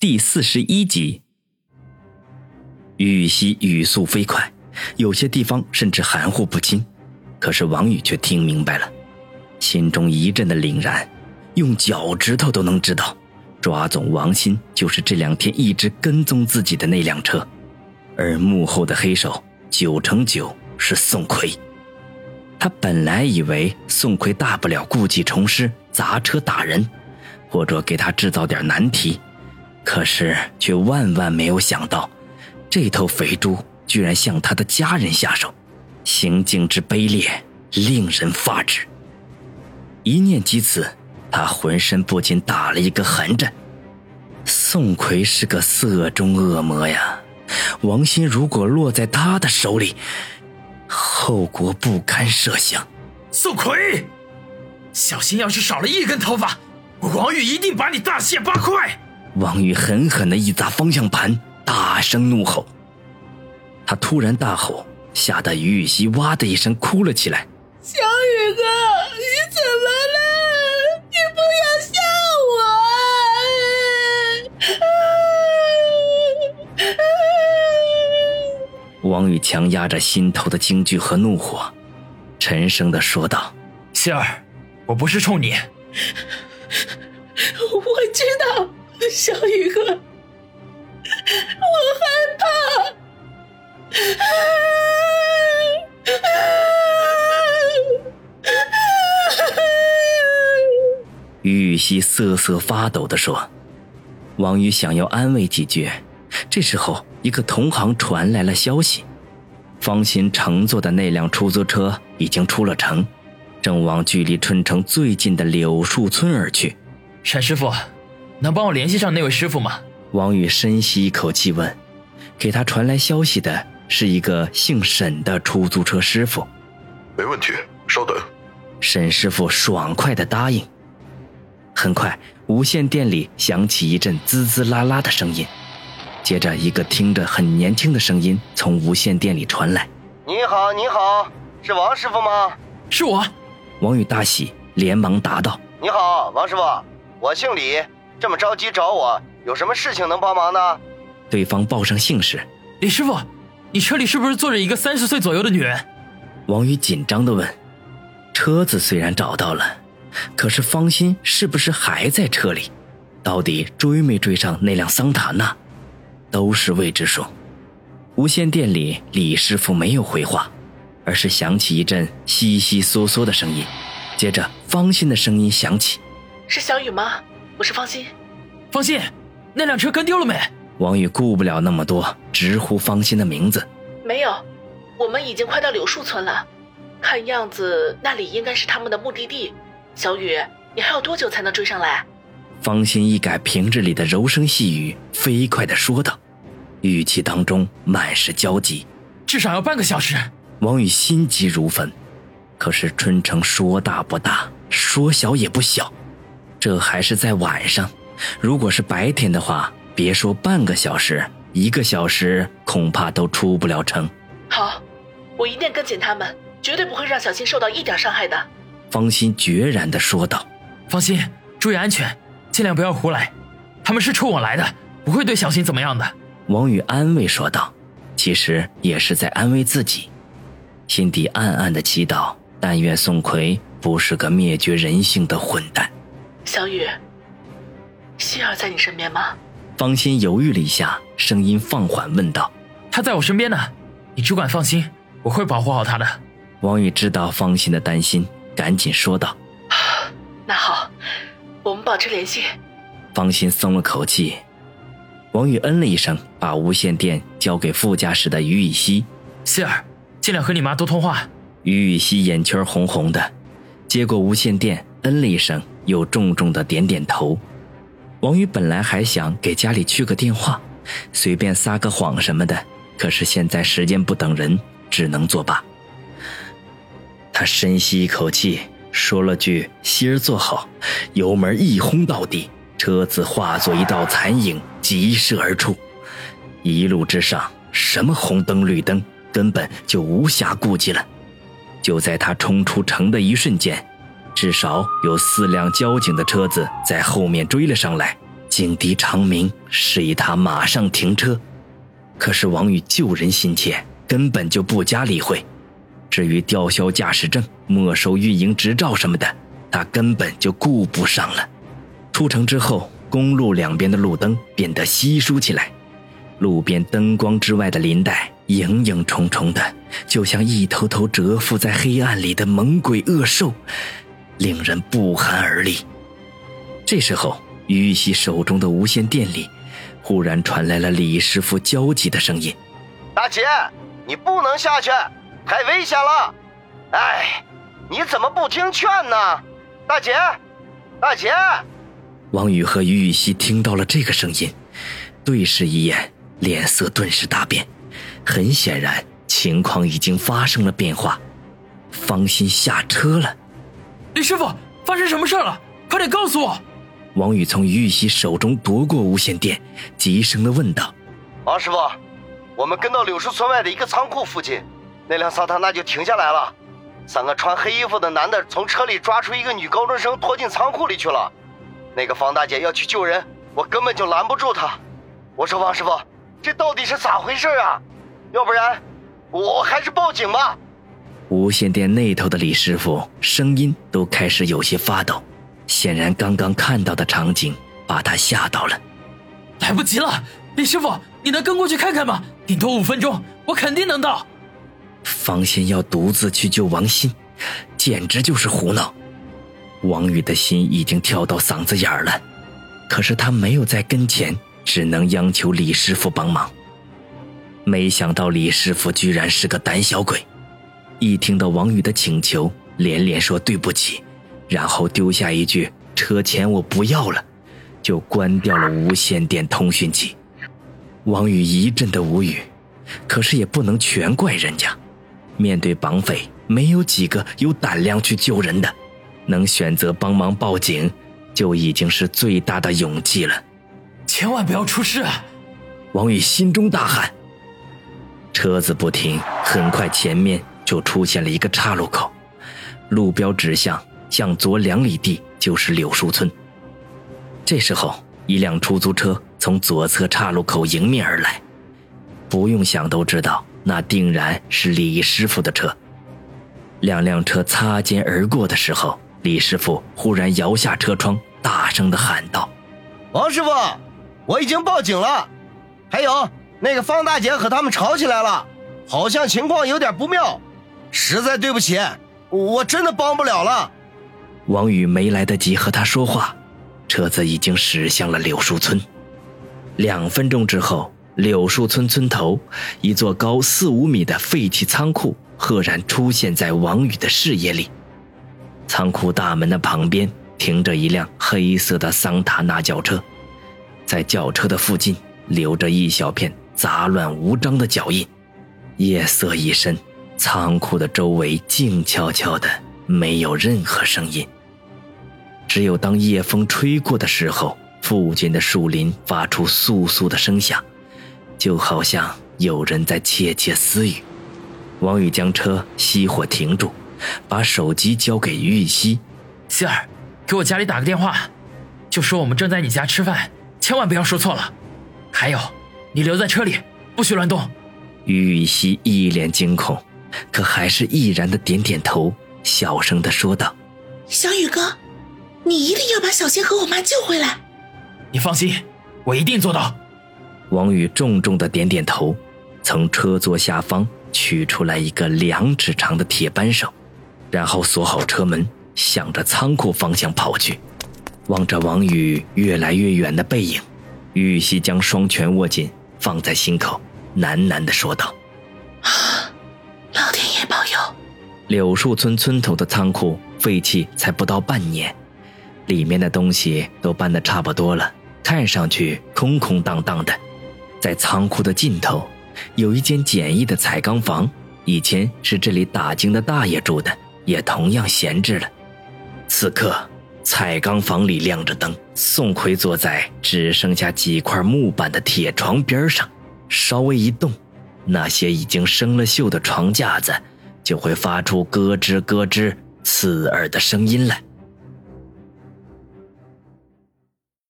第四十一集，玉溪语速飞快，有些地方甚至含糊不清，可是王宇却听明白了，心中一阵的凛然，用脚趾头都能知道，抓总王鑫就是这两天一直跟踪自己的那辆车，而幕后的黑手九成九是宋奎。他本来以为宋奎大不了故技重施，砸车打人，或者给他制造点难题。可是，却万万没有想到，这头肥猪居然向他的家人下手，行径之卑劣，令人发指。一念及此，他浑身不禁打了一个寒战。宋奎是个色中恶魔呀！王鑫如果落在他的手里，后果不堪设想。宋奎，小心，要是少了一根头发，王宇一定把你大卸八块！王宇狠狠的一砸方向盘，大声怒吼。他突然大吼，吓得于雨溪哇的一声哭了起来。小雨哥，你怎么了？你不要吓我！王宇强压着心头的惊惧和怒火，沉声的说道：“希儿，我不是冲你。我知道。”小雨哥，我害怕。于雨溪瑟瑟发抖的说：“王宇想要安慰几句，这时候一个同行传来了消息，方心乘坐的那辆出租车已经出了城，正往距离春城最近的柳树村而去。沈师傅。”能帮我联系上那位师傅吗？王宇深吸一口气问。给他传来消息的是一个姓沈的出租车师傅。没问题，稍等。沈师傅爽快的答应。很快，无线电里响起一阵滋滋啦啦的声音，接着一个听着很年轻的声音从无线电里传来：“你好，你好，是王师傅吗？是我。”王宇大喜，连忙答道：“你好，王师傅，我姓李。”这么着急找我，有什么事情能帮忙呢？对方报上姓氏，李师傅，你车里是不是坐着一个三十岁左右的女人？王宇紧张的问。车子虽然找到了，可是方心是不是还在车里？到底追没追上那辆桑塔纳，都是未知数。无线电里，李师傅没有回话，而是响起一阵悉悉嗦嗦的声音，接着方心的声音响起：“是小雨吗？”我是方心，方心，那辆车跟丢了没？王宇顾不了那么多，直呼方心的名字。没有，我们已经快到柳树村了，看样子那里应该是他们的目的地。小雨，你还要多久才能追上来？方心一改平日里的柔声细语，飞快的说道，语气当中满是焦急。至少要半个小时。王宇心急如焚，可是春城说大不大，说小也不小。这还是在晚上，如果是白天的话，别说半个小时，一个小时恐怕都出不了城。好，我一定跟紧他们，绝对不会让小新受到一点伤害的。方心决然地说道：“放心，注意安全，尽量不要胡来。他们是冲我来的，不会对小新怎么样的。”王宇安慰说道，其实也是在安慰自己，心底暗暗的祈祷：但愿宋奎不是个灭绝人性的混蛋。小雨，希儿在你身边吗？方心犹豫了一下，声音放缓问道：“他在我身边呢，你只管放心，我会保护好他的。”王宇知道方心的担心，赶紧说道：“那好，我们保持联系。”方心松了口气。王宇嗯了一声，把无线电交给副驾驶的于雨溪：“希儿，尽量和你妈多通话。”于雨溪眼圈红红的，接过无线电，嗯了一声。又重重的点点头。王宇本来还想给家里去个电话，随便撒个谎什么的，可是现在时间不等人，只能作罢。他深吸一口气，说了句“希儿坐好”，油门一轰到底，车子化作一道残影，急射而出。一路之上，什么红灯绿灯，根本就无暇顾及了。就在他冲出城的一瞬间。至少有四辆交警的车子在后面追了上来，警笛长鸣，示意他马上停车。可是王宇救人心切，根本就不加理会。至于吊销驾驶证、没收运营执照什么的，他根本就顾不上了。出城之后，公路两边的路灯变得稀疏起来，路边灯光之外的林带影影重重的，就像一头头蛰伏在黑暗里的猛鬼恶兽，令人不寒而栗。这时候，于玉溪手中的无线电里，忽然传来了李师傅焦急的声音：“大姐，你不能下去，太危险了！哎，你怎么不听劝呢？大姐，大姐！”王宇和于玉溪听到了这个声音，对视一眼，脸色顿时大变。很显然，情况已经发生了变化。方心下车了。李师傅，发生什么事了？快点告诉我！王宇从于玉溪手中夺过无线电，急声的问道：“王师傅，我们跟到柳树村外的一个仓库附近，那辆桑塔纳就停下来了。三个穿黑衣服的男的从车里抓出一个女高中生，拖进仓库里去了。那个方大姐要去救人，我根本就拦不住她。我说王师傅，这到底是咋回事啊？要不然，我还是报警吧。”无线电那头的李师傅声音都开始有些发抖。显然，刚刚看到的场景把他吓到了。来不及了，李师傅，你能跟过去看看吗？顶多五分钟，我肯定能到。方仙要独自去救王鑫，简直就是胡闹。王宇的心已经跳到嗓子眼儿了，可是他没有在跟前，只能央求李师傅帮忙。没想到李师傅居然是个胆小鬼，一听到王宇的请求，连连说对不起。然后丢下一句“车钱我不要了”，就关掉了无线电通讯器。王宇一阵的无语，可是也不能全怪人家。面对绑匪，没有几个有胆量去救人的，能选择帮忙报警，就已经是最大的勇气了。千万不要出事啊！王宇心中大喊。车子不停，很快前面就出现了一个岔路口，路标指向。向左两里地就是柳树村。这时候，一辆出租车从左侧岔路口迎面而来，不用想都知道，那定然是李师傅的车。两辆车擦肩而过的时候，李师傅忽然摇下车窗，大声的喊道：“王师傅，我已经报警了。还有那个方大姐和他们吵起来了，好像情况有点不妙，实在对不起，我真的帮不了了。”王宇没来得及和他说话，车子已经驶向了柳树村。两分钟之后，柳树村村头一座高四五米的废弃仓库赫然出现在王宇的视野里。仓库大门的旁边停着一辆黑色的桑塔纳轿车，在轿车的附近留着一小片杂乱无章的脚印。夜色已深，仓库的周围静悄悄的，没有任何声音。只有当夜风吹过的时候，附近的树林发出簌簌的声响，就好像有人在窃窃私语。王宇将车熄火停住，把手机交给于雨溪：“希儿，给我家里打个电话，就说我们正在你家吃饭，千万不要说错了。还有，你留在车里，不许乱动。”于雨溪一脸惊恐，可还是毅然的点点头，小声的说道：“小雨哥。”你一定要把小仙和我妈救回来。你放心，我一定做到。王宇重重的点点头，从车座下方取出来一个两指长的铁扳手，然后锁好车门，向着仓库方向跑去。望着王宇越来越远的背影，玉溪将双拳握紧，放在心口，喃喃的说道：“老天爷保佑。”柳树村村头的仓库废弃才不到半年。里面的东西都搬得差不多了，看上去空空荡荡的。在仓库的尽头，有一间简易的彩钢房，以前是这里打更的大爷住的，也同样闲置了。此刻，彩钢房里亮着灯，宋奎坐在只剩下几块木板的铁床边上，稍微一动，那些已经生了锈的床架子就会发出咯吱咯吱刺耳的声音来。